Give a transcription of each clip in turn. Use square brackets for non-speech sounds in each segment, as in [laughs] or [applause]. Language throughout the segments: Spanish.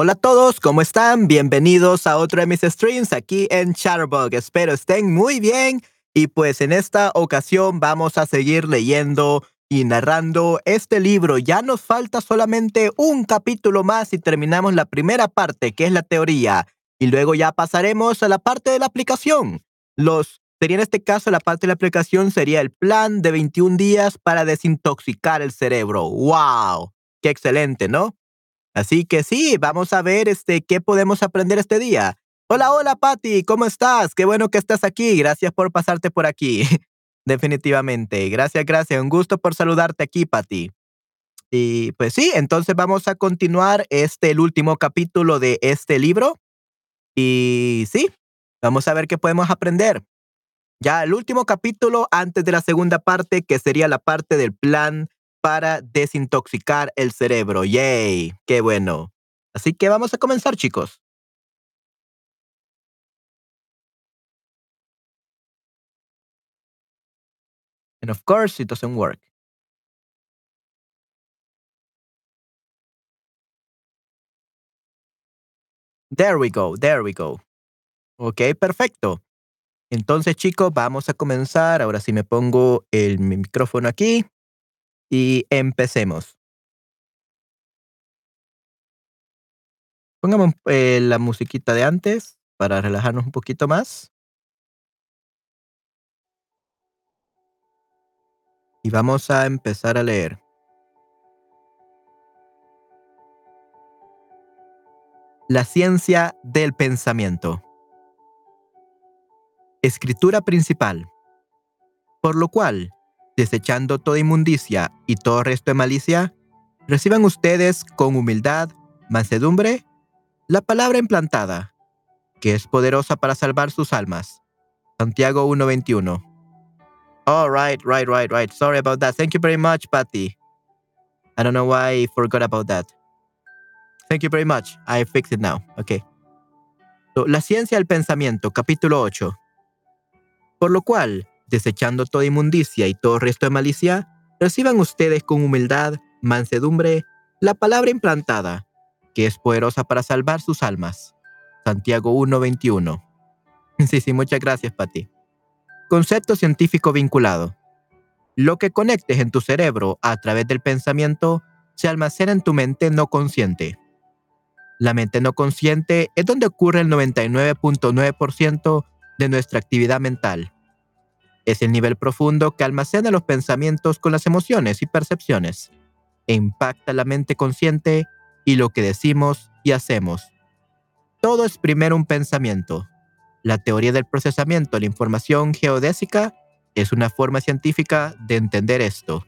Hola a todos, ¿cómo están? Bienvenidos a otro de mis streams aquí en Chatterbug. Espero estén muy bien y pues en esta ocasión vamos a seguir leyendo y narrando este libro. Ya nos falta solamente un capítulo más y terminamos la primera parte, que es la teoría. Y luego ya pasaremos a la parte de la aplicación. Los sería en este caso la parte de la aplicación sería el plan de 21 días para desintoxicar el cerebro. ¡Wow! ¡Qué excelente, ¿no? Así que sí, vamos a ver este, qué podemos aprender este día. Hola, hola, Patty, ¿cómo estás? Qué bueno que estás aquí. Gracias por pasarte por aquí. [laughs] Definitivamente. Gracias, gracias. Un gusto por saludarte aquí, Patty. Y pues sí, entonces vamos a continuar este, el último capítulo de este libro. Y sí, vamos a ver qué podemos aprender. Ya el último capítulo antes de la segunda parte, que sería la parte del plan para desintoxicar el cerebro. ¡Yay! ¡Qué bueno! Así que vamos a comenzar, chicos. And of course, it doesn't work. There we go, there we go. Ok, perfecto. Entonces, chicos, vamos a comenzar. Ahora sí me pongo el micrófono aquí y empecemos. Pongamos eh, la musiquita de antes para relajarnos un poquito más. Y vamos a empezar a leer. La ciencia del pensamiento. Escritura principal. Por lo cual, desechando toda inmundicia y todo resto de malicia, reciban ustedes con humildad, mansedumbre, la palabra implantada, que es poderosa para salvar sus almas. Santiago 1.21. Oh, right, right, right, right. Sorry about that. Thank you very much, Patty. I don't know why I forgot about that. Thank you very much. I fixed it now. Okay. la ciencia del pensamiento, capítulo 8. Por lo cual, desechando toda inmundicia y todo resto de malicia, reciban ustedes con humildad, mansedumbre, la palabra implantada, que es poderosa para salvar sus almas. Santiago 1:21. Sí, sí, muchas gracias, Pati. Concepto científico vinculado. Lo que conectes en tu cerebro a través del pensamiento se almacena en tu mente no consciente. La mente no consciente es donde ocurre el 99.9% de nuestra actividad mental. Es el nivel profundo que almacena los pensamientos con las emociones y percepciones e impacta la mente consciente y lo que decimos y hacemos. Todo es primero un pensamiento. La teoría del procesamiento de la información geodésica es una forma científica de entender esto.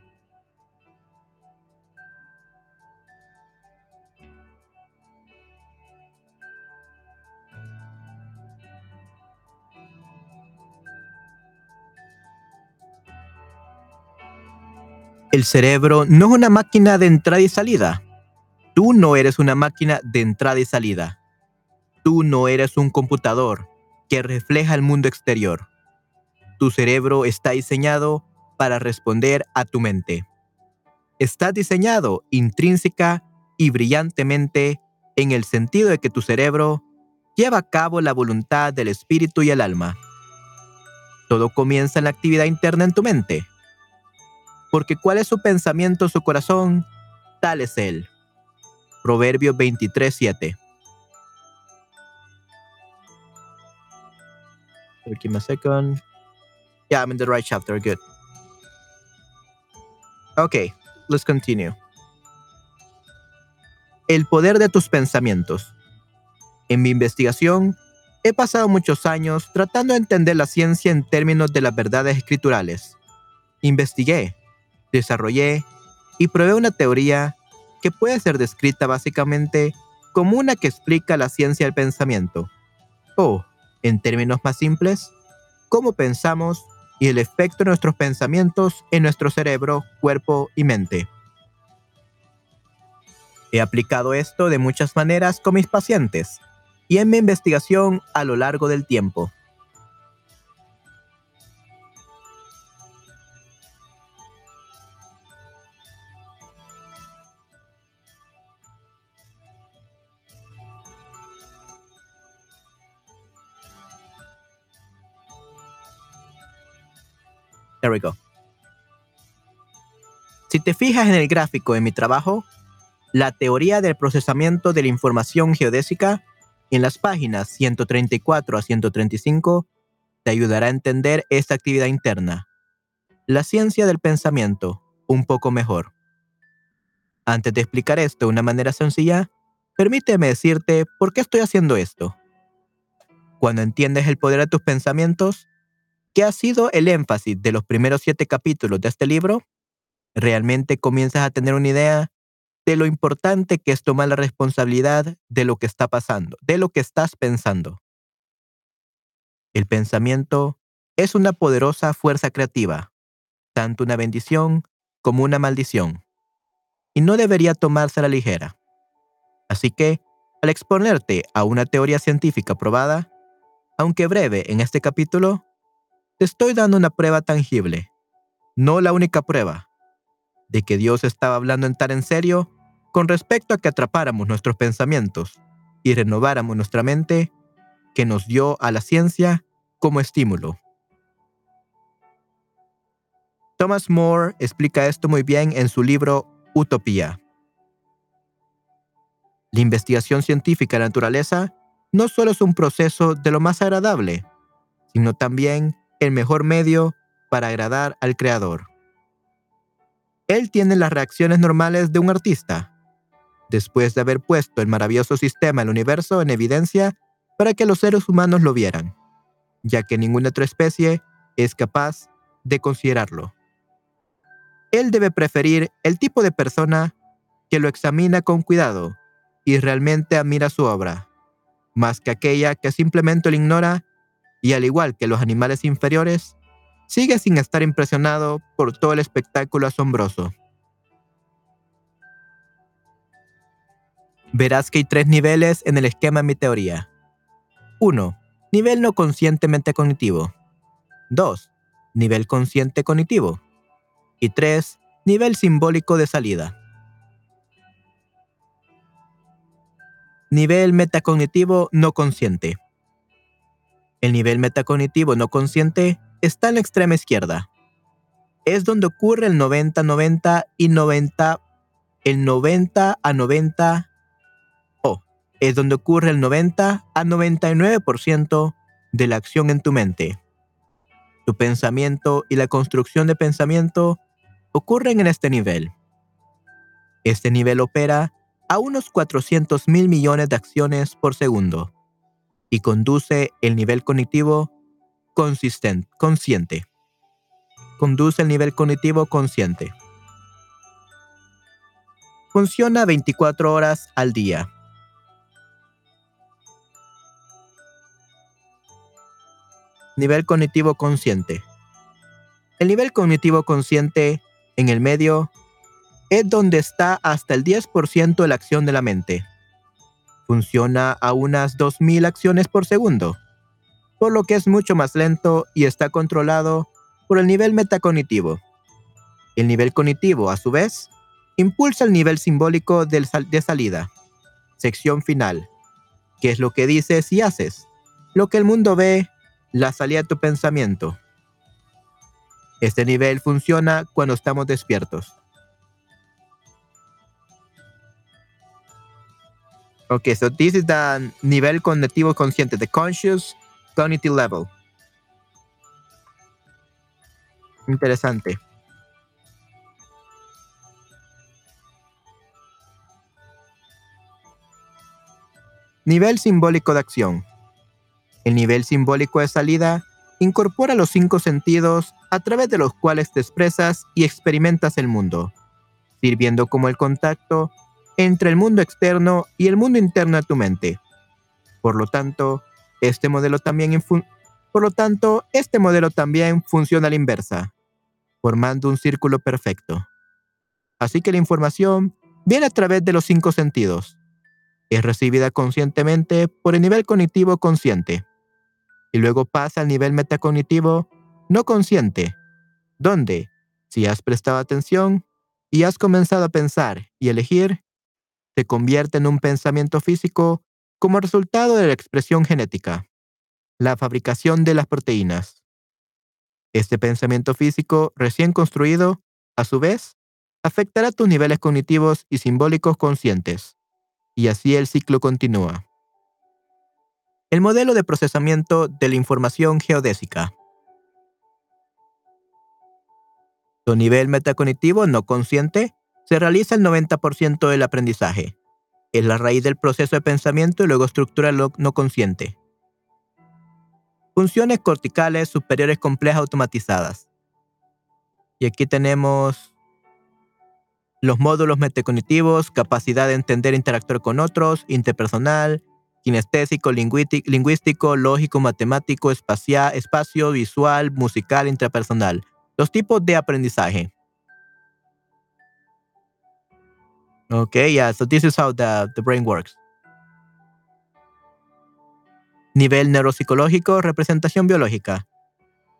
El cerebro no es una máquina de entrada y salida. Tú no eres una máquina de entrada y salida. Tú no eres un computador que refleja el mundo exterior. Tu cerebro está diseñado para responder a tu mente. Está diseñado intrínseca y brillantemente en el sentido de que tu cerebro lleva a cabo la voluntad del espíritu y el alma. Todo comienza en la actividad interna en tu mente porque cuál es su pensamiento, su corazón, tal es él. Proverbios 23, 7. Give me a second. Yeah, I'm in the right chapter. Good. Okay, let's continue. El poder de tus pensamientos. En mi investigación, he pasado muchos años tratando de entender la ciencia en términos de las verdades escriturales. Investigué, desarrollé y probé una teoría que puede ser descrita básicamente como una que explica la ciencia del pensamiento, o, en términos más simples, cómo pensamos y el efecto de nuestros pensamientos en nuestro cerebro, cuerpo y mente. He aplicado esto de muchas maneras con mis pacientes y en mi investigación a lo largo del tiempo. We go. Si te fijas en el gráfico en mi trabajo, la teoría del procesamiento de la información geodésica en las páginas 134 a 135 te ayudará a entender esta actividad interna, la ciencia del pensamiento, un poco mejor. Antes de explicar esto de una manera sencilla, permíteme decirte por qué estoy haciendo esto. Cuando entiendes el poder de tus pensamientos, ¿qué ha sido el énfasis de los primeros siete capítulos de este libro, realmente comienzas a tener una idea de lo importante que es tomar la responsabilidad de lo que está pasando, de lo que estás pensando. El pensamiento es una poderosa fuerza creativa, tanto una bendición como una maldición, y no debería tomarse a la ligera. Así que, al exponerte a una teoría científica probada, aunque breve en este capítulo, te estoy dando una prueba tangible, no la única prueba, de que Dios estaba hablando en tan en serio con respecto a que atrapáramos nuestros pensamientos y renováramos nuestra mente que nos dio a la ciencia como estímulo. Thomas More explica esto muy bien en su libro Utopía. La investigación científica de la naturaleza no solo es un proceso de lo más agradable, sino también el mejor medio para agradar al Creador. Él tiene las reacciones normales de un artista, después de haber puesto el maravilloso sistema del universo en evidencia para que los seres humanos lo vieran, ya que ninguna otra especie es capaz de considerarlo. Él debe preferir el tipo de persona que lo examina con cuidado y realmente admira su obra, más que aquella que simplemente lo ignora y al igual que los animales inferiores, sigue sin estar impresionado por todo el espectáculo asombroso. Verás que hay tres niveles en el esquema de mi teoría. 1. Nivel no conscientemente cognitivo. 2. Nivel consciente cognitivo. Y 3. Nivel simbólico de salida. Nivel metacognitivo no consciente. El nivel metacognitivo no consciente está en la extrema izquierda. Es donde ocurre el 90-90 y 90, el 90 a 90, o es donde ocurre el 90 a 99% de la acción en tu mente. Tu pensamiento y la construcción de pensamiento ocurren en este nivel. Este nivel opera a unos 400 mil millones de acciones por segundo y conduce el nivel cognitivo consistente, consciente. Conduce el nivel cognitivo consciente. Funciona 24 horas al día. Nivel cognitivo consciente. El nivel cognitivo consciente en el medio es donde está hasta el 10% de la acción de la mente. Funciona a unas 2.000 acciones por segundo por lo que es mucho más lento y está controlado por el nivel metacognitivo. El nivel cognitivo, a su vez, impulsa el nivel simbólico de salida. Sección final. ¿Qué es lo que dices y haces? Lo que el mundo ve, la salida de tu pensamiento. Este nivel funciona cuando estamos despiertos. Ok, so this is the nivel cognitivo consciente, the conscious cognitive level. Interesante. Nivel simbólico de acción. El nivel simbólico de salida incorpora los cinco sentidos a través de los cuales te expresas y experimentas el mundo, sirviendo como el contacto entre el mundo externo y el mundo interno de tu mente. Por lo tanto, este modelo también por lo tanto, este modelo también funciona a la inversa, formando un círculo perfecto. Así que la información viene a través de los cinco sentidos. Es recibida conscientemente por el nivel cognitivo consciente y luego pasa al nivel metacognitivo no consciente, donde, si has prestado atención y has comenzado a pensar y elegir, se convierte en un pensamiento físico como resultado de la expresión genética, la fabricación de las proteínas. Este pensamiento físico recién construido, a su vez, afectará tus niveles cognitivos y simbólicos conscientes. Y así el ciclo continúa. El modelo de procesamiento de la información geodésica. Tu nivel metacognitivo no consciente se realiza el 90% del aprendizaje. Es la raíz del proceso de pensamiento y luego estructura lo no consciente. Funciones corticales superiores complejas automatizadas. Y aquí tenemos los módulos metacognitivos, capacidad de entender e interactuar con otros, interpersonal, kinestésico, lingüístico, lógico, matemático, espacial, espacio, visual, musical, intrapersonal. Los tipos de aprendizaje. Okay, yeah, so this is how the, the brain works. Nivel neuropsicológico, representación biológica.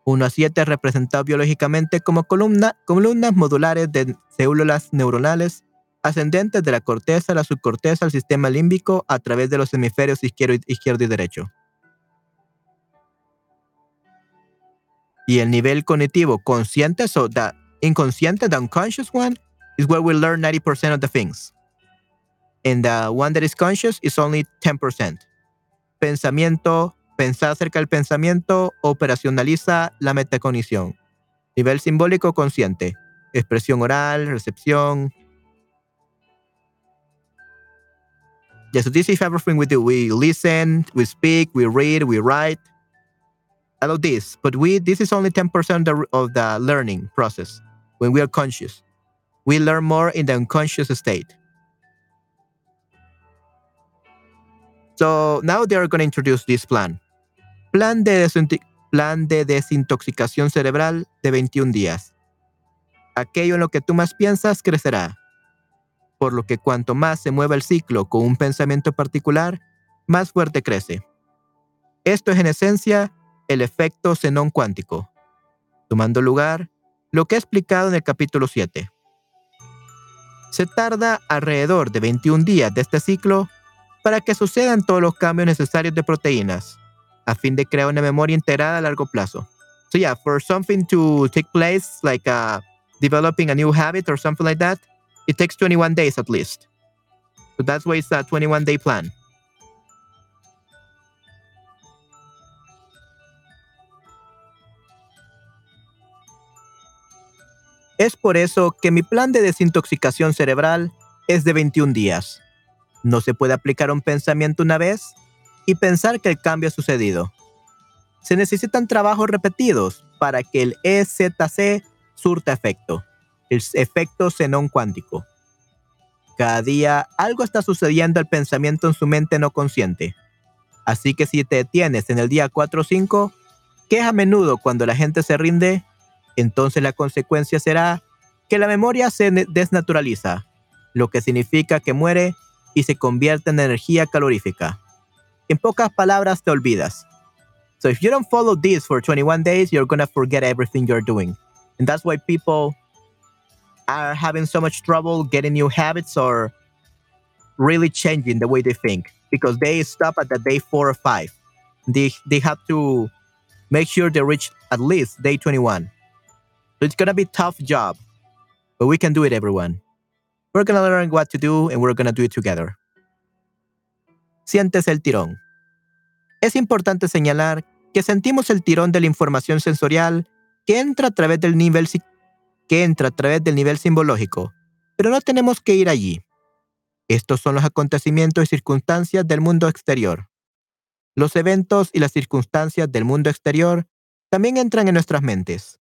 1 a 7 representado biológicamente como columna, columnas modulares de células neuronales ascendentes de la corteza la subcorteza al sistema límbico a través de los hemisferios izquierdo, izquierdo y derecho. Y el nivel cognitivo consciente, so the inconsciente, the unconscious one, is where we learn 90% of the things. And the one that is conscious is only 10%. Pensamiento, pensar acerca del pensamiento, operacionaliza la metacognición. Nivel simbólico consciente, expresión oral, recepción. Yeah, so this is everything we do. We listen, we speak, we read, we write. All of this, but we this is only 10% of the, of the learning process when we are conscious. We learn more in the unconscious state. So now they are going to introduce this plan. Plan de, plan de desintoxicación cerebral de 21 días. Aquello en lo que tú más piensas crecerá. Por lo que cuanto más se mueva el ciclo con un pensamiento particular, más fuerte crece. Esto es en esencia el efecto xenón cuántico, tomando lugar lo que he explicado en el capítulo 7. Se tarda alrededor de 21 días de este ciclo para que sucedan todos los cambios necesarios de proteínas, a fin de crear una memoria integrada a largo plazo. So yeah, for something to take place, like uh, developing a new habit or something like that, it takes 21 days at least. So that's why it's a 21 day plan. Es por eso que mi plan de desintoxicación cerebral es de 21 días. No se puede aplicar un pensamiento una vez y pensar que el cambio ha sucedido. Se necesitan trabajos repetidos para que el EZC surta efecto, el efecto xenón cuántico. Cada día algo está sucediendo al pensamiento en su mente no consciente. Así que si te detienes en el día 4 o 5, que a menudo cuando la gente se rinde, entonces la consecuencia será que la memoria se desnaturaliza, lo que significa que muere y se convierte en energía calorífica. En pocas palabras, te olvidas. So if you don't follow this for 21 days, you're gonna forget everything you're doing. And that's why people are having so much trouble getting new habits or really changing the way they think because they stop at the day four or five. They, they have to make sure they reach at least day 21. So it's gonna be tough job, but we can do it, everyone. We're gonna learn what to do and we're gonna do it together. Sientes el tirón. Es importante señalar que sentimos el tirón de la información sensorial que entra a través del nivel que entra a través del nivel simbológico, pero no tenemos que ir allí. Estos son los acontecimientos y circunstancias del mundo exterior. Los eventos y las circunstancias del mundo exterior también entran en nuestras mentes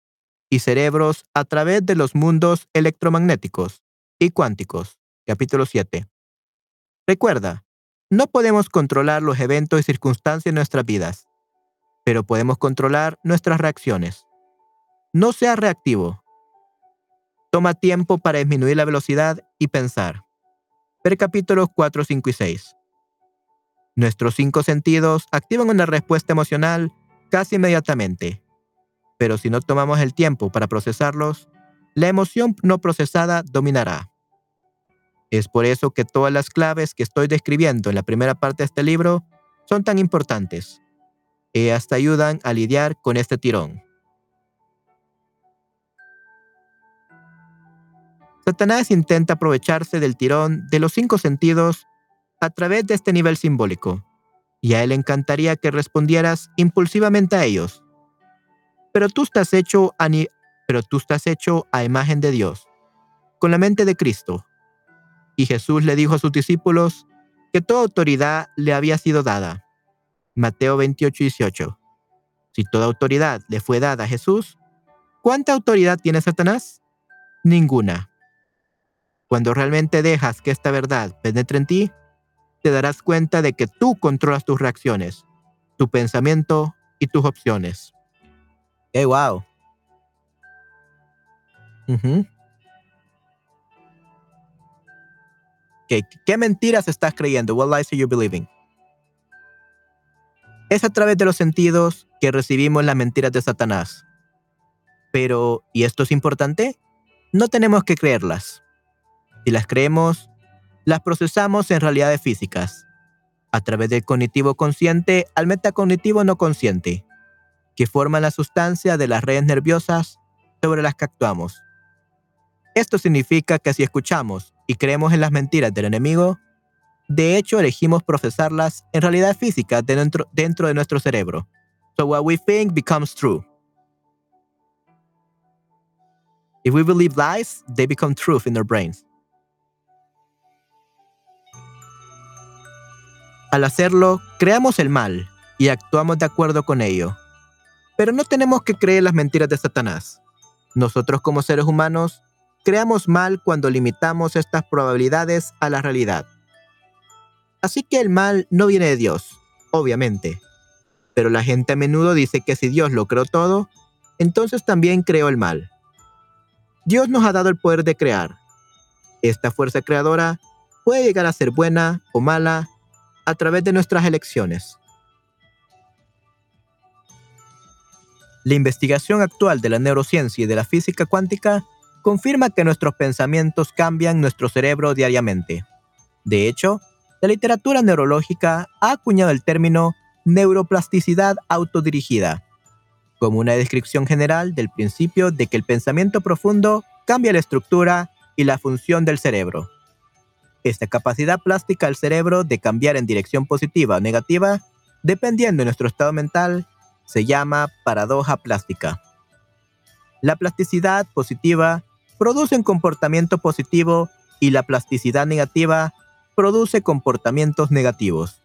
y cerebros a través de los mundos electromagnéticos y cuánticos. Capítulo 7. Recuerda, no podemos controlar los eventos y circunstancias de nuestras vidas, pero podemos controlar nuestras reacciones. No seas reactivo. Toma tiempo para disminuir la velocidad y pensar. Ver capítulos 4, 5 y 6. Nuestros cinco sentidos activan una respuesta emocional casi inmediatamente pero si no tomamos el tiempo para procesarlos, la emoción no procesada dominará. Es por eso que todas las claves que estoy describiendo en la primera parte de este libro son tan importantes. y hasta ayudan a lidiar con este tirón. Satanás intenta aprovecharse del tirón de los cinco sentidos a través de este nivel simbólico, y a él encantaría que respondieras impulsivamente a ellos, pero tú estás hecho a, imagen de Dios, con la mente de Cristo. Y Jesús le dijo a sus discípulos que toda autoridad le había sido dada. Mateo 28, 18. Si toda autoridad le fue dada a Jesús, ¿cuánta autoridad tiene Satanás? Ninguna. Cuando realmente dejas que esta verdad penetre en ti, te darás cuenta de que tú controlas tus reacciones, tu pensamiento y tus opciones. ¡Qué wow! ¿Qué, ¿Qué mentiras estás creyendo? What lies are you believing? Es a través de los sentidos que recibimos las mentiras de Satanás. Pero, ¿y esto es importante? No tenemos que creerlas. Si las creemos, las procesamos en realidades físicas, a través del cognitivo consciente al metacognitivo no consciente, que forman la sustancia de las redes nerviosas sobre las que actuamos. Esto significa que si escuchamos y creemos en las mentiras del enemigo, de hecho elegimos procesarlas en realidad física dentro, dentro de nuestro cerebro. So what we think becomes true. If we believe lies, they become truth in our brains. Al hacerlo, creamos el mal y actuamos de acuerdo con ello. Pero no tenemos que creer las mentiras de Satanás. Nosotros como seres humanos creamos mal cuando limitamos estas probabilidades a la realidad. Así que el mal no viene de Dios, obviamente. Pero la gente a menudo dice que si Dios lo creó todo, entonces también creó el mal. Dios nos ha dado el poder de crear. Esta fuerza creadora puede llegar a ser buena o mala a través de nuestras elecciones. La investigación actual de la neurociencia y de la física cuántica confirma que nuestros pensamientos cambian nuestro cerebro diariamente. De hecho, la literatura neurológica ha acuñado el término neuroplasticidad autodirigida, como una descripción general del principio de que el pensamiento profundo cambia la estructura y la función del cerebro. Esta capacidad plástica del cerebro de cambiar en dirección positiva o negativa, dependiendo de nuestro estado mental, se llama paradoja plástica. La plasticidad positiva produce un comportamiento positivo y la plasticidad negativa produce comportamientos negativos.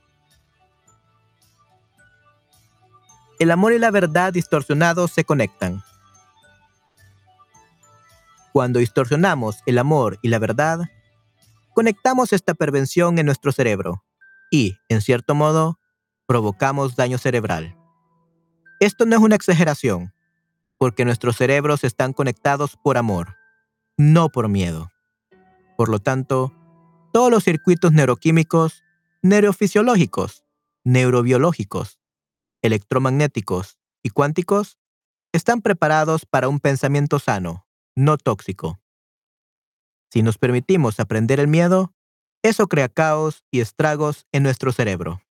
El amor y la verdad distorsionados se conectan. Cuando distorsionamos el amor y la verdad, conectamos esta prevención en nuestro cerebro y, en cierto modo, provocamos daño cerebral. Esto no es una exageración, porque nuestros cerebros están conectados por amor, no por miedo. Por lo tanto, todos los circuitos neuroquímicos, neurofisiológicos, neurobiológicos, electromagnéticos y cuánticos están preparados para un pensamiento sano, no tóxico. Si nos permitimos aprender el miedo, eso crea caos y estragos en nuestro cerebro.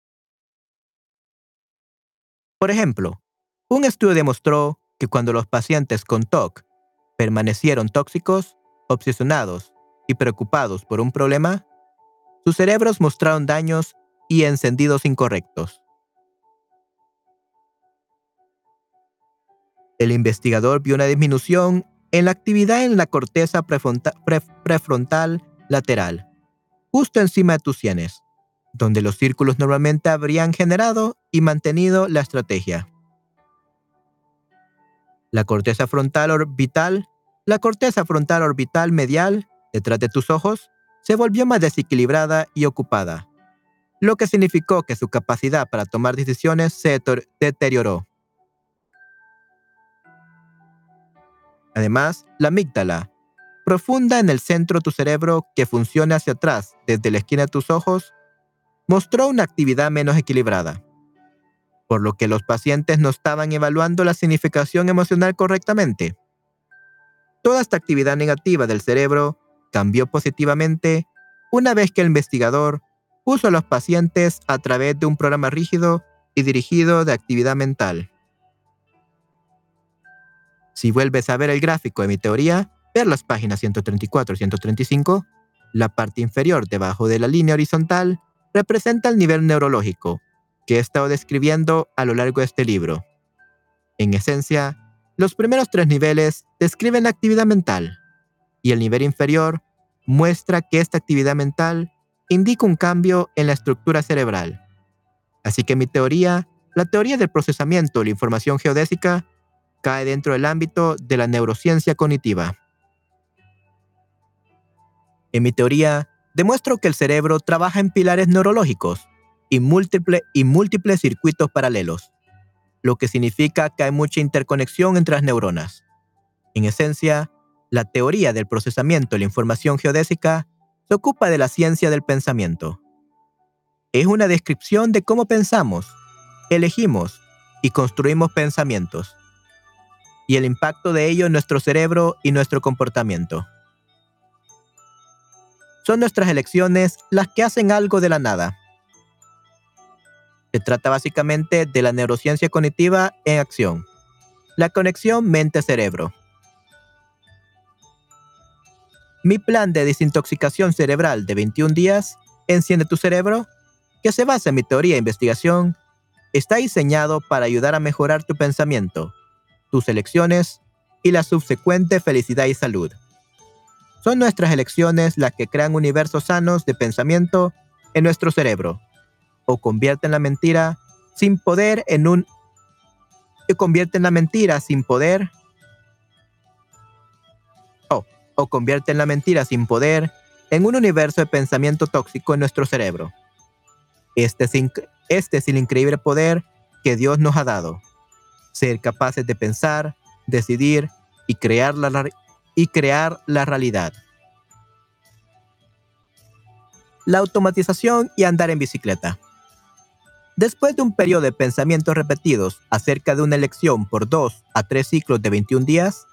Por ejemplo, un estudio demostró que cuando los pacientes con TOC permanecieron tóxicos, obsesionados y preocupados por un problema, sus cerebros mostraron daños y encendidos incorrectos. El investigador vio una disminución en la actividad en la corteza prefrontal lateral, justo encima de tus sienes, donde los círculos normalmente habrían generado y mantenido la estrategia. La corteza frontal orbital, la corteza frontal orbital medial, detrás de tus ojos, se volvió más desequilibrada y ocupada, lo que significó que su capacidad para tomar decisiones se deterioró. Además, la amígdala, profunda en el centro de tu cerebro que funciona hacia atrás desde la esquina de tus ojos, mostró una actividad menos equilibrada, por lo que los pacientes no estaban evaluando la significación emocional correctamente. Toda esta actividad negativa del cerebro cambió positivamente una vez que el investigador puso a los pacientes a través de un programa rígido y dirigido de actividad mental. Si vuelves a ver el gráfico de mi teoría, ver las páginas 134 y 135, la parte inferior debajo de la línea horizontal representa el nivel neurológico que he estado describiendo a lo largo de este libro. En esencia, los primeros tres niveles describen la actividad mental y el nivel inferior muestra que esta actividad mental indica un cambio en la estructura cerebral. Así que mi teoría, la teoría del procesamiento de la información geodésica, cae dentro del ámbito de la neurociencia cognitiva. En mi teoría, demuestro que el cerebro trabaja en pilares neurológicos y, y múltiples circuitos paralelos, lo que significa que hay mucha interconexión entre las neuronas. En esencia, la teoría del procesamiento de la información geodésica se ocupa de la ciencia del pensamiento. Es una descripción de cómo pensamos, elegimos y construimos pensamientos, y el impacto de ello en nuestro cerebro y nuestro comportamiento. Son nuestras elecciones las que hacen algo de la nada. Se trata básicamente de la neurociencia cognitiva en acción, la conexión mente-cerebro. Mi plan de desintoxicación cerebral de 21 días, Enciende tu cerebro, que se basa en mi teoría de investigación, está diseñado para ayudar a mejorar tu pensamiento, tus elecciones y la subsecuente felicidad y salud. Son nuestras elecciones las que crean universos sanos de pensamiento en nuestro cerebro, o convierten la mentira sin poder en un... o convierten la mentira sin poder o la mentira sin poder en un universo de pensamiento tóxico en nuestro cerebro. Este es, este es el increíble poder que Dios nos ha dado. Ser capaces de pensar, decidir y crear la, y crear la realidad. La automatización y andar en bicicleta. Después de un periodo de pensamientos repetidos acerca de una elección por dos a tres ciclos de 21 días,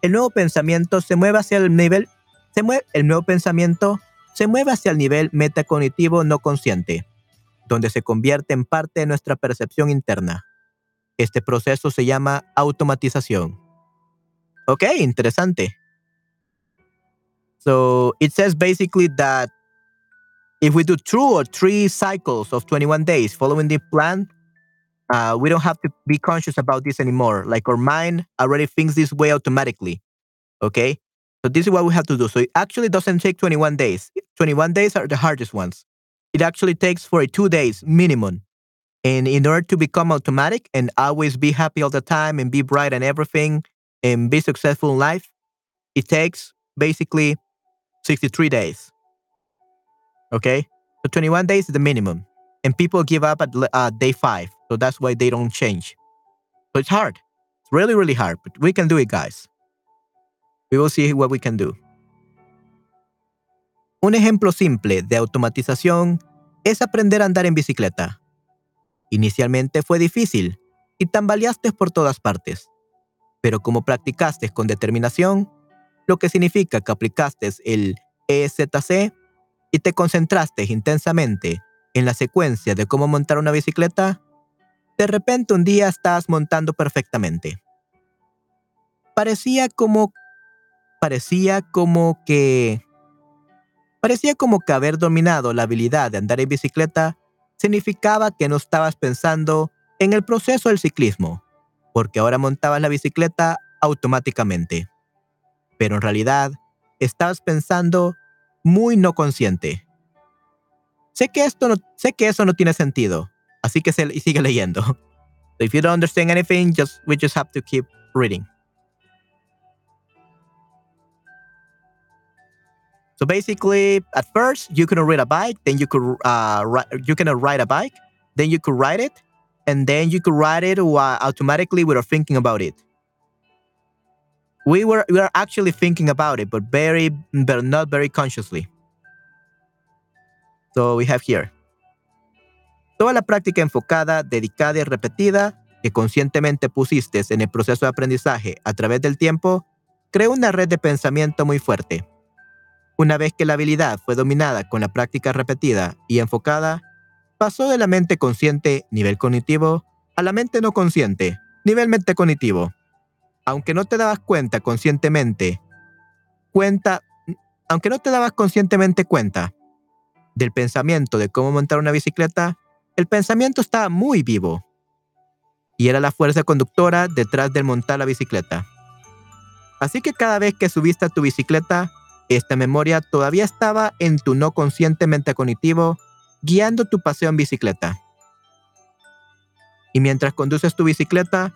el nuevo pensamiento se mueve hacia el nivel, se mueve, el nuevo pensamiento se mueve hacia el nivel metacognitivo no consciente, donde se convierte en parte de nuestra percepción interna. Este proceso se llama automatización. Ok, interesante. So it says basically that if we do two or three cycles of 21 days following the plan, uh, we don't have to be conscious about this anymore. Like our mind already thinks this way automatically. Okay. So this is what we have to do. So it actually doesn't take 21 days. 21 days are the hardest ones. It actually takes 42 days minimum. And in order to become automatic and always be happy all the time and be bright and everything and be successful in life, it takes basically 63 days. Okay. So 21 days is the minimum. And people give up at uh, day five. So that's why they don't change. So it's hard. It's really, really hard, but we can do it, guys. We will see what we can do. Un ejemplo simple de automatización es aprender a andar en bicicleta. Inicialmente fue difícil y tambaleaste por todas partes, pero como practicaste con determinación, lo que significa que aplicaste el EZC y te concentraste intensamente en la secuencia de cómo montar una bicicleta, de repente un día estás montando perfectamente. Parecía como parecía como que parecía como que haber dominado la habilidad de andar en bicicleta significaba que no estabas pensando en el proceso del ciclismo, porque ahora montabas la bicicleta automáticamente. Pero en realidad estabas pensando muy no consciente. Sé que esto no, sé que eso no tiene sentido, así que se, sigue leyendo. So if you don't understand anything, just we just have to keep reading. So basically, at first you couldn't ride a bike, then you could uh, you can ride a bike, then you could ride it, and then you could ride it automatically without thinking about it. We were we were actually thinking about it, but very but not very consciously. So we have here. Toda la práctica enfocada, dedicada y repetida que conscientemente pusiste en el proceso de aprendizaje a través del tiempo, creó una red de pensamiento muy fuerte. Una vez que la habilidad fue dominada con la práctica repetida y enfocada, pasó de la mente consciente, nivel cognitivo, a la mente no consciente, nivel mente cognitivo. Aunque no te dabas cuenta conscientemente cuenta, aunque no te dabas conscientemente cuenta del pensamiento de cómo montar una bicicleta, el pensamiento estaba muy vivo y era la fuerza conductora detrás del montar la bicicleta. Así que cada vez que subiste a tu bicicleta, esta memoria todavía estaba en tu no conscientemente cognitivo, guiando tu paseo en bicicleta. Y mientras conduces tu bicicleta,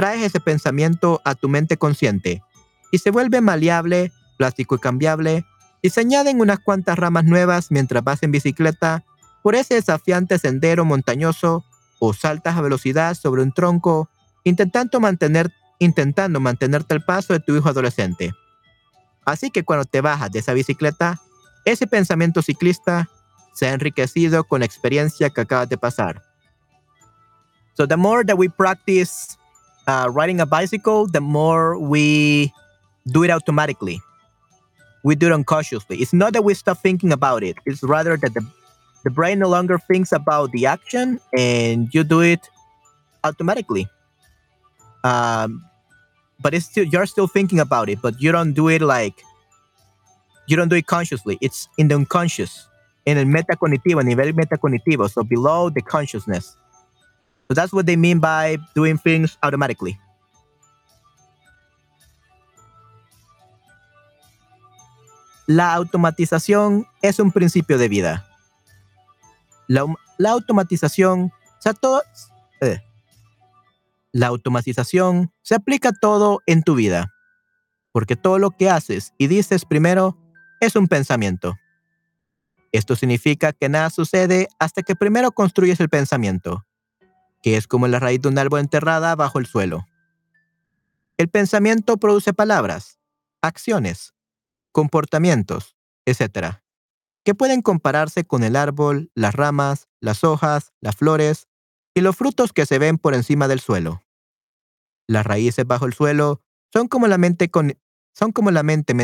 traes ese pensamiento a tu mente consciente y se vuelve maleable, plástico y cambiable, y se añaden unas cuantas ramas nuevas mientras vas en bicicleta por ese desafiante sendero montañoso o saltas a velocidad sobre un tronco, intentando, mantener, intentando mantenerte al paso de tu hijo adolescente. Así que cuando te bajas de esa bicicleta, ese pensamiento ciclista se ha enriquecido con la experiencia que acabas de pasar. So the more that we practice uh, riding a bicycle, the more we do it automatically. We do it unconsciously. It's not that we stop thinking about it. It's rather that the, the brain no longer thinks about the action and you do it automatically. Um, but it's still you're still thinking about it, but you don't do it like you don't do it consciously. It's in the unconscious, in el metacognitivo, nivel metacognitivo, so below the consciousness. So that's what they mean by doing things automatically. La automatización es un principio de vida. La, automatización, o sea, todo, eh, la automatización se aplica todo en tu vida, porque todo lo que haces y dices primero es un pensamiento. Esto significa que nada sucede hasta que primero construyes el pensamiento, que es como la raíz de un árbol enterrada bajo el suelo. El pensamiento produce palabras, acciones, comportamientos, etc., que pueden compararse con el árbol, las ramas, las hojas, las flores y los frutos que se ven por encima del suelo. Las raíces bajo el suelo son como la mente, son como la mente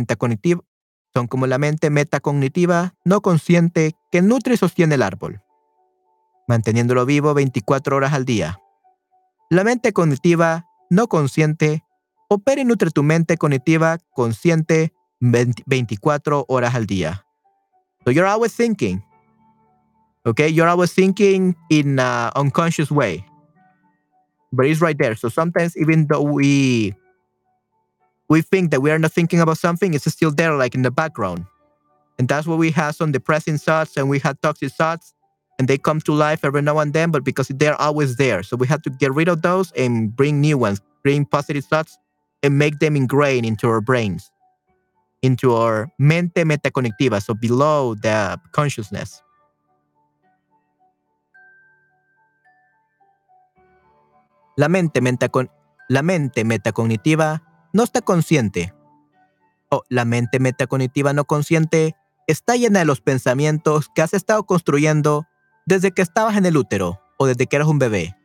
son como la mente metacognitiva no consciente que nutre y sostiene el árbol, manteniéndolo vivo 24 horas al día. La mente cognitiva no consciente opera y nutre tu mente cognitiva consciente 24 horas al día. So you're always thinking. Okay, you're always thinking in an unconscious way. But it's right there. So sometimes even though we we think that we are not thinking about something, it's still there like in the background. And that's what we have some depressing thoughts and we have toxic thoughts and they come to life every now and then, but because they're always there. So we have to get rid of those and bring new ones, bring positive thoughts and make them ingrained into our brains into our mente metaconectiva, so below the consciousness. La mente, la mente metacognitiva no está consciente. O la mente metacognitiva no consciente está llena de los pensamientos que has estado construyendo desde que estabas en el útero o desde que eras un bebé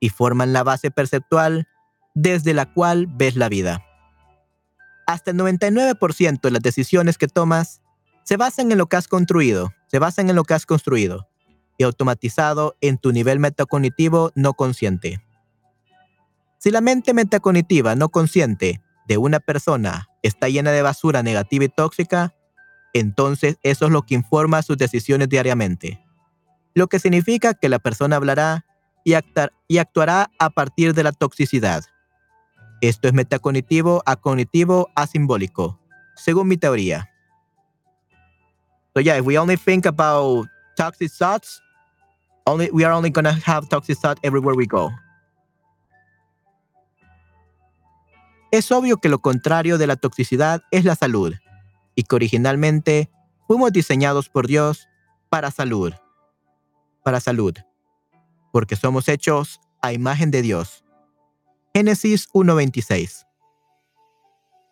y forman la base perceptual desde la cual ves la vida hasta el 99% de las decisiones que tomas se basan en lo que has construido, se basan en lo que has construido y automatizado en tu nivel metacognitivo no consciente. Si la mente metacognitiva no consciente de una persona está llena de basura negativa y tóxica, entonces eso es lo que informa sus decisiones diariamente. Lo que significa que la persona hablará y, actuará a partir de la toxicidad. Esto es metacognitivo a cognitivo a simbólico, según mi teoría. So yeah, if we only think about toxic thoughts, only we are only gonna have toxic thoughts everywhere we go. Es obvio que lo contrario de la toxicidad es la salud, y que originalmente fuimos diseñados por Dios para salud. Para salud. Porque somos hechos a imagen de Dios. Génesis 1.26.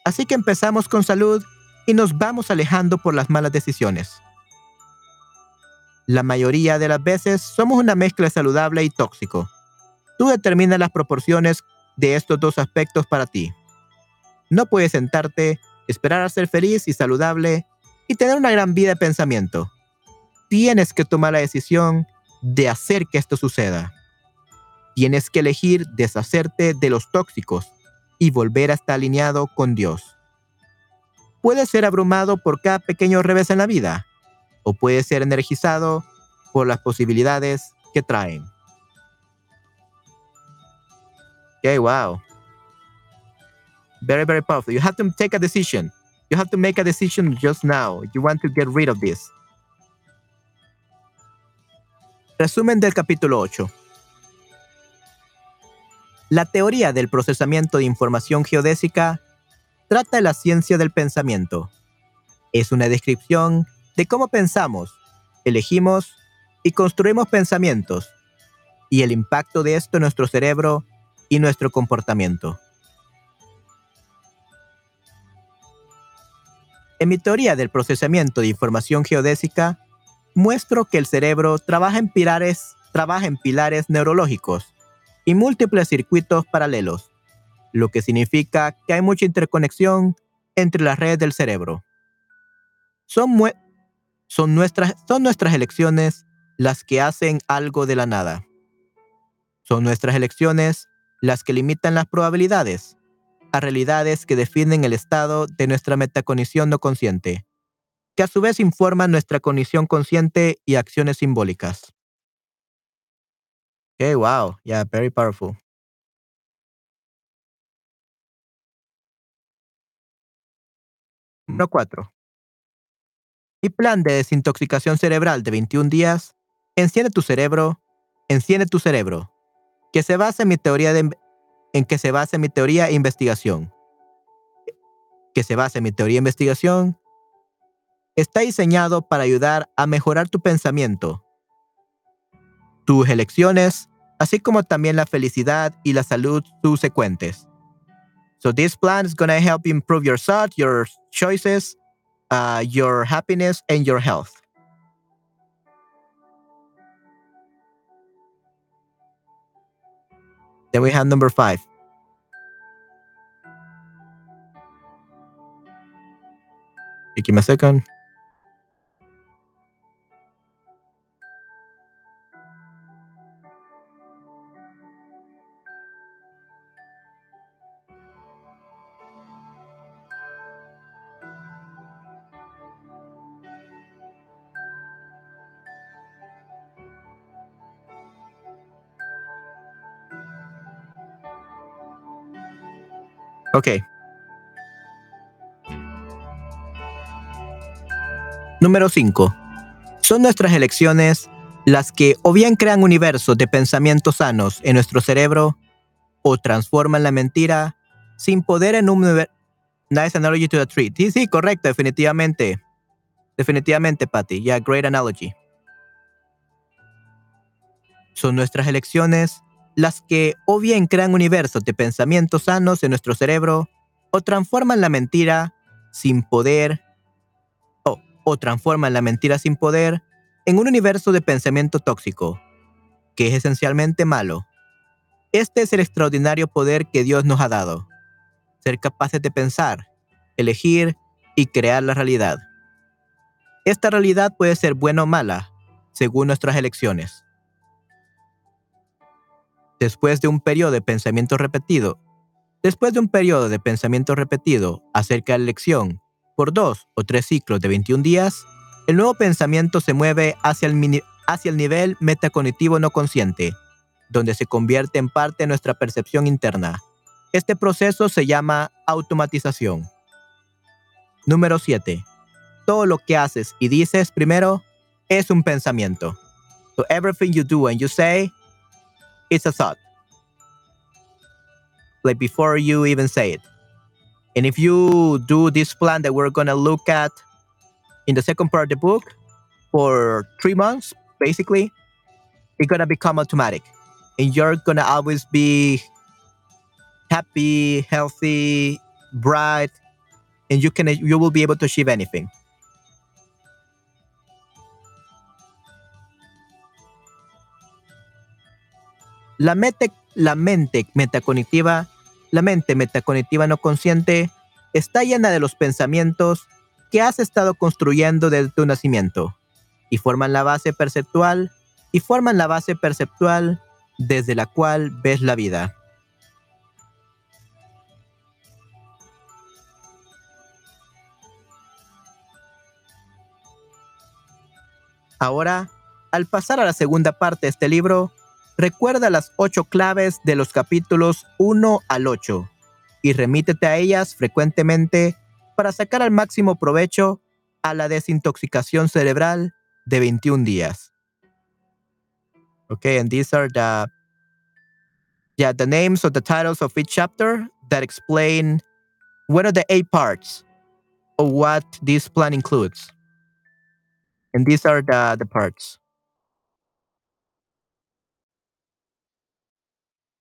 Así que empezamos con salud y nos vamos alejando por las malas decisiones. La mayoría de las veces somos una mezcla saludable y tóxico. Tú determinas las proporciones de estos dos aspectos para ti. No puedes sentarte, esperar a ser feliz y saludable y tener una gran vida de pensamiento. Tienes que tomar la decisión de hacer que esto suceda. Tienes que elegir deshacerte de los tóxicos y volver a estar alineado con Dios. puede ser abrumado por cada pequeño revés en la vida, o puede ser energizado por las posibilidades que traen. Okay, wow. Very, very powerful. You have to take a decision. You have to make a decision just now. You want to get rid of this. Resumen del capítulo 8. La teoría del procesamiento de información geodésica trata de la ciencia del pensamiento. Es una descripción de cómo pensamos, elegimos y construimos pensamientos y el impacto de esto en nuestro cerebro y nuestro comportamiento. En mi teoría del procesamiento de información geodésica, muestro que el cerebro trabaja en pilares, trabaja en pilares neurológicos y múltiples circuitos paralelos, lo que significa que hay mucha interconexión entre las redes del cerebro. Son, nuestras, son nuestras elecciones las que hacen algo de la nada. Son nuestras elecciones las que limitan las probabilidades a realidades que definen el estado de nuestra metacognición no consciente, que a su vez informan nuestra cognición consciente y acciones simbólicas. Okay, wow. Yeah, very powerful. Número 4. Mi plan de desintoxicación cerebral de 21 días enciende tu cerebro, enciende tu cerebro, que se basa en mi teoría de, en que se basa mi teoría e investigación. Que se basa en mi teoría e investigación. Está diseñado para ayudar a mejorar tu pensamiento, tus elecciones, así como también la felicidad y la salud subsecuentes. So this plan is going to help improve your thought, your choices, uh, your happiness, and your health. Then we have number five. Give a second. Ok. Número 5. Son nuestras elecciones las que o bien crean universos de pensamientos sanos en nuestro cerebro o transforman la mentira sin poder en un universo. Nice analogy to the tree. Sí, sí, correcto, definitivamente. Definitivamente, Patty. Yeah, great analogy. Son nuestras elecciones las que o bien crean universos de pensamientos sanos en nuestro cerebro, o transforman la mentira sin poder, o, transforman la mentira sin poder en un universo de pensamiento tóxico, que es esencialmente malo. Este es el extraordinario poder que Dios nos ha dado, ser capaces de pensar, elegir y crear la realidad. Esta realidad puede ser buena o mala, según nuestras elecciones. Después de un periodo de pensamiento repetido, después de un periodo de pensamiento repetido acerca de la elección por dos o tres ciclos de 21 días, el nuevo pensamiento se mueve hacia el, hacia el nivel metacognitivo no consciente, donde se convierte en parte de nuestra percepción interna. Este proceso se llama automatización. Número 7. Todo lo que haces y dices primero es un pensamiento. So everything you do and you say it's a thought. Like before you even say it. And if you do this plan that we're going to look at in the second part of the book for three months, basically, it's going to become automatic. And you're going to always be happy, healthy, bright, and you can you will be able to achieve anything. La, mete, la mente metacognitiva, la mente metacognitiva no consciente está llena de los pensamientos que has estado construyendo desde tu nacimiento y forman la base perceptual y forman la base perceptual desde la cual ves la vida. Ahora, al pasar a la segunda parte de este libro, recuerda las ocho claves de los capítulos 1 al 8 y remítete a ellas frecuentemente para sacar al máximo provecho a la desintoxicación cerebral de 21 días. Okay, and these are the yeah, the names of the titles of each chapter that explain what are the eight parts of what this plan includes. And these are the, the parts.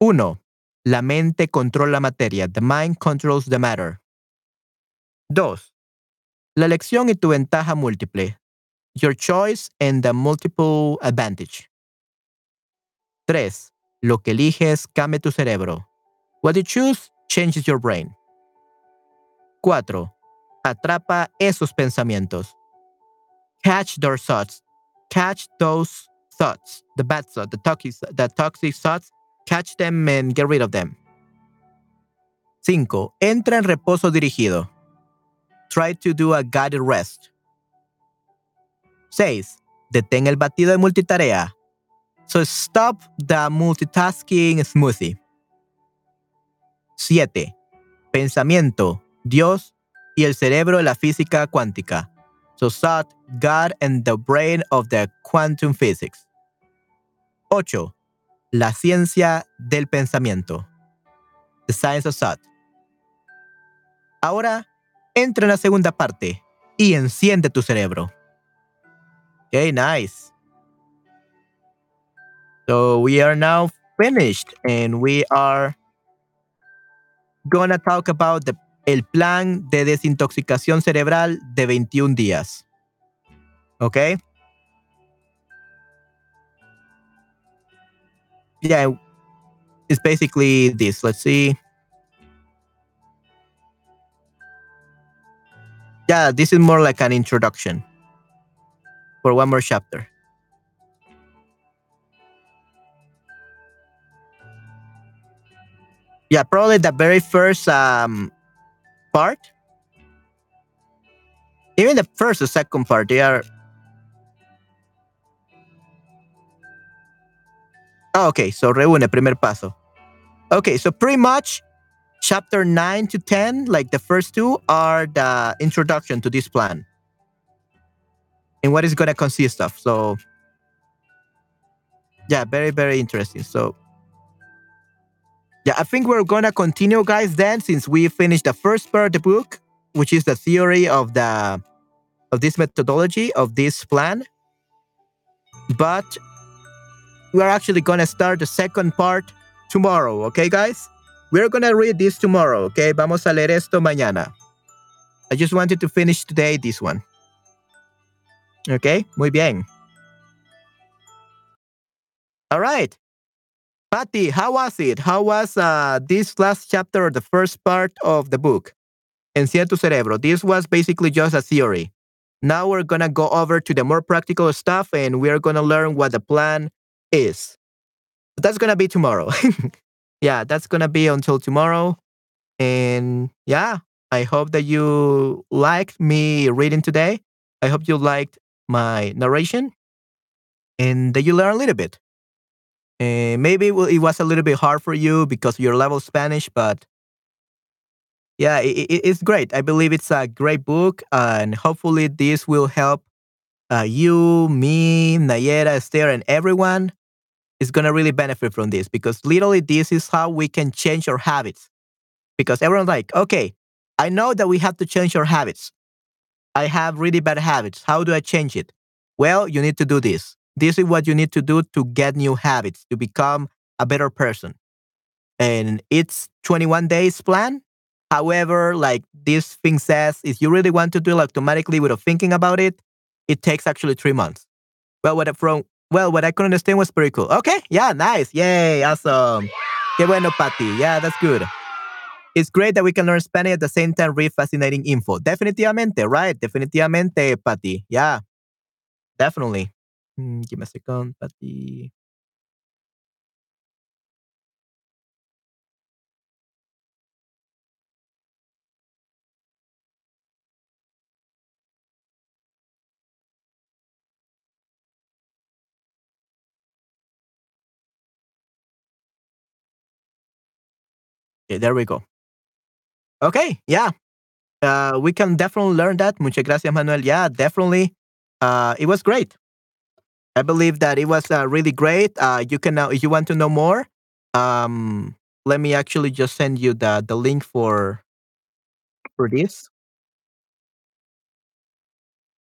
Uno, la mente controla la materia. The mind controls the matter. Dos, la elección y tu ventaja múltiple. Your choice and the multiple advantage. Tres, lo que eliges cambia tu cerebro. What you choose changes your brain. 4. Atrapa esos pensamientos. Catch those thoughts. Catch those thoughts. The bad thoughts, the toxic, the toxic thoughts. Catch them and get rid of them. 5. Entra en reposo dirigido. Try to do a guided rest. 6. Detén el batido de multitarea. So stop the multitasking smoothie. 7. Pensamiento, Dios y el cerebro de la física cuántica. So thought, God and the brain of the quantum physics. 8. La ciencia del pensamiento. The science of thought. Ahora, entra en la segunda parte y enciende tu cerebro. Okay, nice. So we are now finished and we are gonna talk about the, el plan de desintoxicación cerebral de 21 días. Okay? Yeah, it's basically this. Let's see. Yeah, this is more like an introduction for one more chapter. yeah, probably the very first um, part. Even the first or second part, they are. Oh, okay, so reúne, primer paso. Okay, so pretty much chapter 9 to 10, like the first two, are the introduction to this plan and what it's going to consist of. So, yeah, very, very interesting. So, yeah, I think we're gonna continue, guys. Then, since we finished the first part of the book, which is the theory of the of this methodology of this plan, but we're actually gonna start the second part tomorrow. Okay, guys, we're gonna read this tomorrow. Okay, vamos a leer esto mañana. I just wanted to finish today this one. Okay, muy bien. All right. Patty, how was it? How was uh, this last chapter, the first part of the book? Enciende tu cerebro. This was basically just a theory. Now we're going to go over to the more practical stuff and we're going to learn what the plan is. But that's to be tomorrow. [laughs] yeah, that's to be until tomorrow. And yeah, I hope that you liked me reading today. I hope you liked my narration and that you learn a little bit. Uh, maybe it was a little bit hard for you because your level Spanish, but yeah, it, it's great. I believe it's a great book, and hopefully this will help uh, you, me, Nayera, Esther, and everyone is gonna really benefit from this because literally this is how we can change our habits. Because everyone's like, okay, I know that we have to change our habits. I have really bad habits. How do I change it? Well, you need to do this. This is what you need to do to get new habits, to become a better person. And it's 21 days plan. However, like this thing says, if you really want to do it automatically without thinking about it, it takes actually three months. Well, what from well, what I could understand was pretty cool. Okay, yeah, nice, yay, awesome. Qué bueno, Patty. Yeah, that's good. It's great that we can learn Spanish at the same time read fascinating info. Definitivamente, right? Definitivamente, Patty. Yeah, definitely. Mm, give me a second, Patty. There we go. Okay, yeah. Uh, we can definitely learn that. Muchas gracias, Manuel. Yeah, definitely. Uh, it was great. I believe that it was uh, really great. Uh, you can now, if you want to know more, um, let me actually just send you the the link for for this.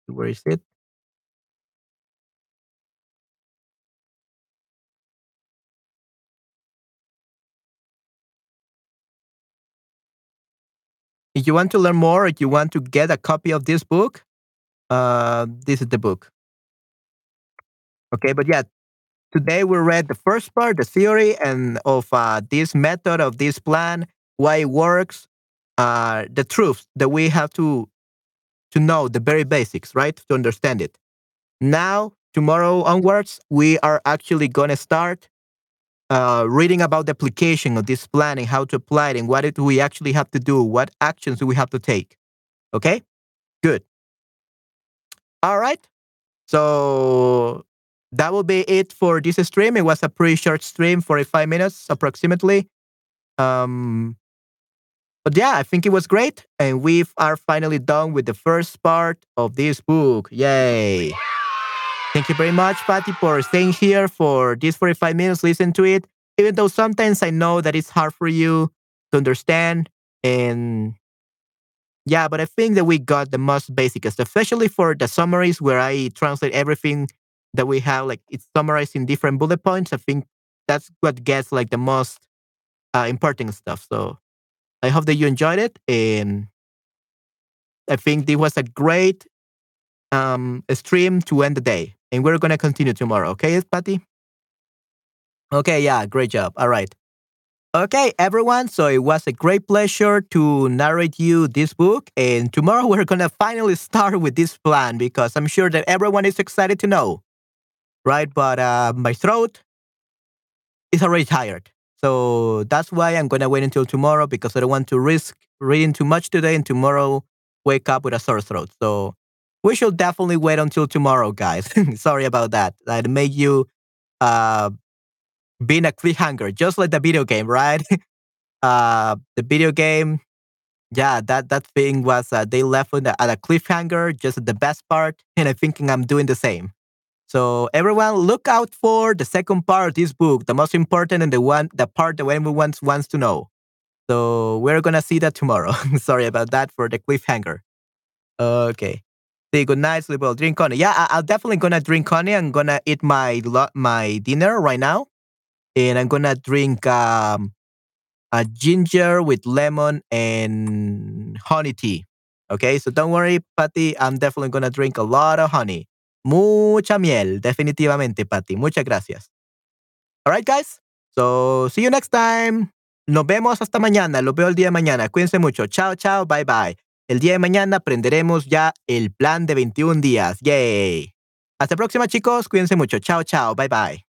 Where is it? If you want to learn more, if you want to get a copy of this book, uh, this is the book. Okay, but yeah, today we read the first part, the theory, and of uh, this method of this plan, why it works, uh, the truth that we have to to know, the very basics, right, to understand it. Now, tomorrow onwards, we are actually going to start uh, reading about the application of this plan and how to apply it and what do we actually have to do, what actions do we have to take. Okay, good. All right. So that will be it for this stream. It was a pretty short stream, 45 minutes approximately. Um, but yeah, I think it was great. And we are finally done with the first part of this book. Yay. Thank you very much, Patty, for staying here for these 45 minutes, listen to it. Even though sometimes I know that it's hard for you to understand. And yeah, but I think that we got the most basic, especially for the summaries where I translate everything that we have, like it's summarized in different bullet points. I think that's what gets like the most uh, important stuff. So I hope that you enjoyed it. And I think this was a great um, stream to end the day. And we're going to continue tomorrow. Okay, Patty? Okay, yeah, great job. All right. Okay, everyone. So it was a great pleasure to narrate you this book. And tomorrow [laughs] we're going to finally start with this plan because I'm sure that everyone is excited to know. Right? But uh, my throat is already tired. So that's why I'm going to wait until tomorrow because I don't want to risk reading too much today and tomorrow wake up with a sore throat. So we should definitely wait until tomorrow, guys. [laughs] Sorry about that. I made you uh, be in a cliffhanger, just like the video game, right? [laughs] uh, the video game, yeah, that that thing was uh, they left at a cliffhanger, just the best part, and I'm thinking I'm doing the same. So everyone, look out for the second part of this book, the most important and the one, the part that everyone wants to know. So we're gonna see that tomorrow. [laughs] Sorry about that for the cliffhanger. Okay. Good night, sleep well, drink honey. Yeah, I, am definitely gonna drink honey. I'm gonna eat my my dinner right now, and I'm gonna drink um, a ginger with lemon and honey tea. Okay, so don't worry, Patty. I'm definitely gonna drink a lot of honey. Mucha miel, definitivamente, Patty. Muchas gracias. All right, guys. So, see you next time. Nos vemos hasta mañana. Los veo el día de mañana. Cuídense mucho. Chao, chao. Bye, bye. El día de mañana aprenderemos ya el plan de 21 días. Yay. Hasta la próxima, chicos. Cuídense mucho. Chao, chao. Bye, bye.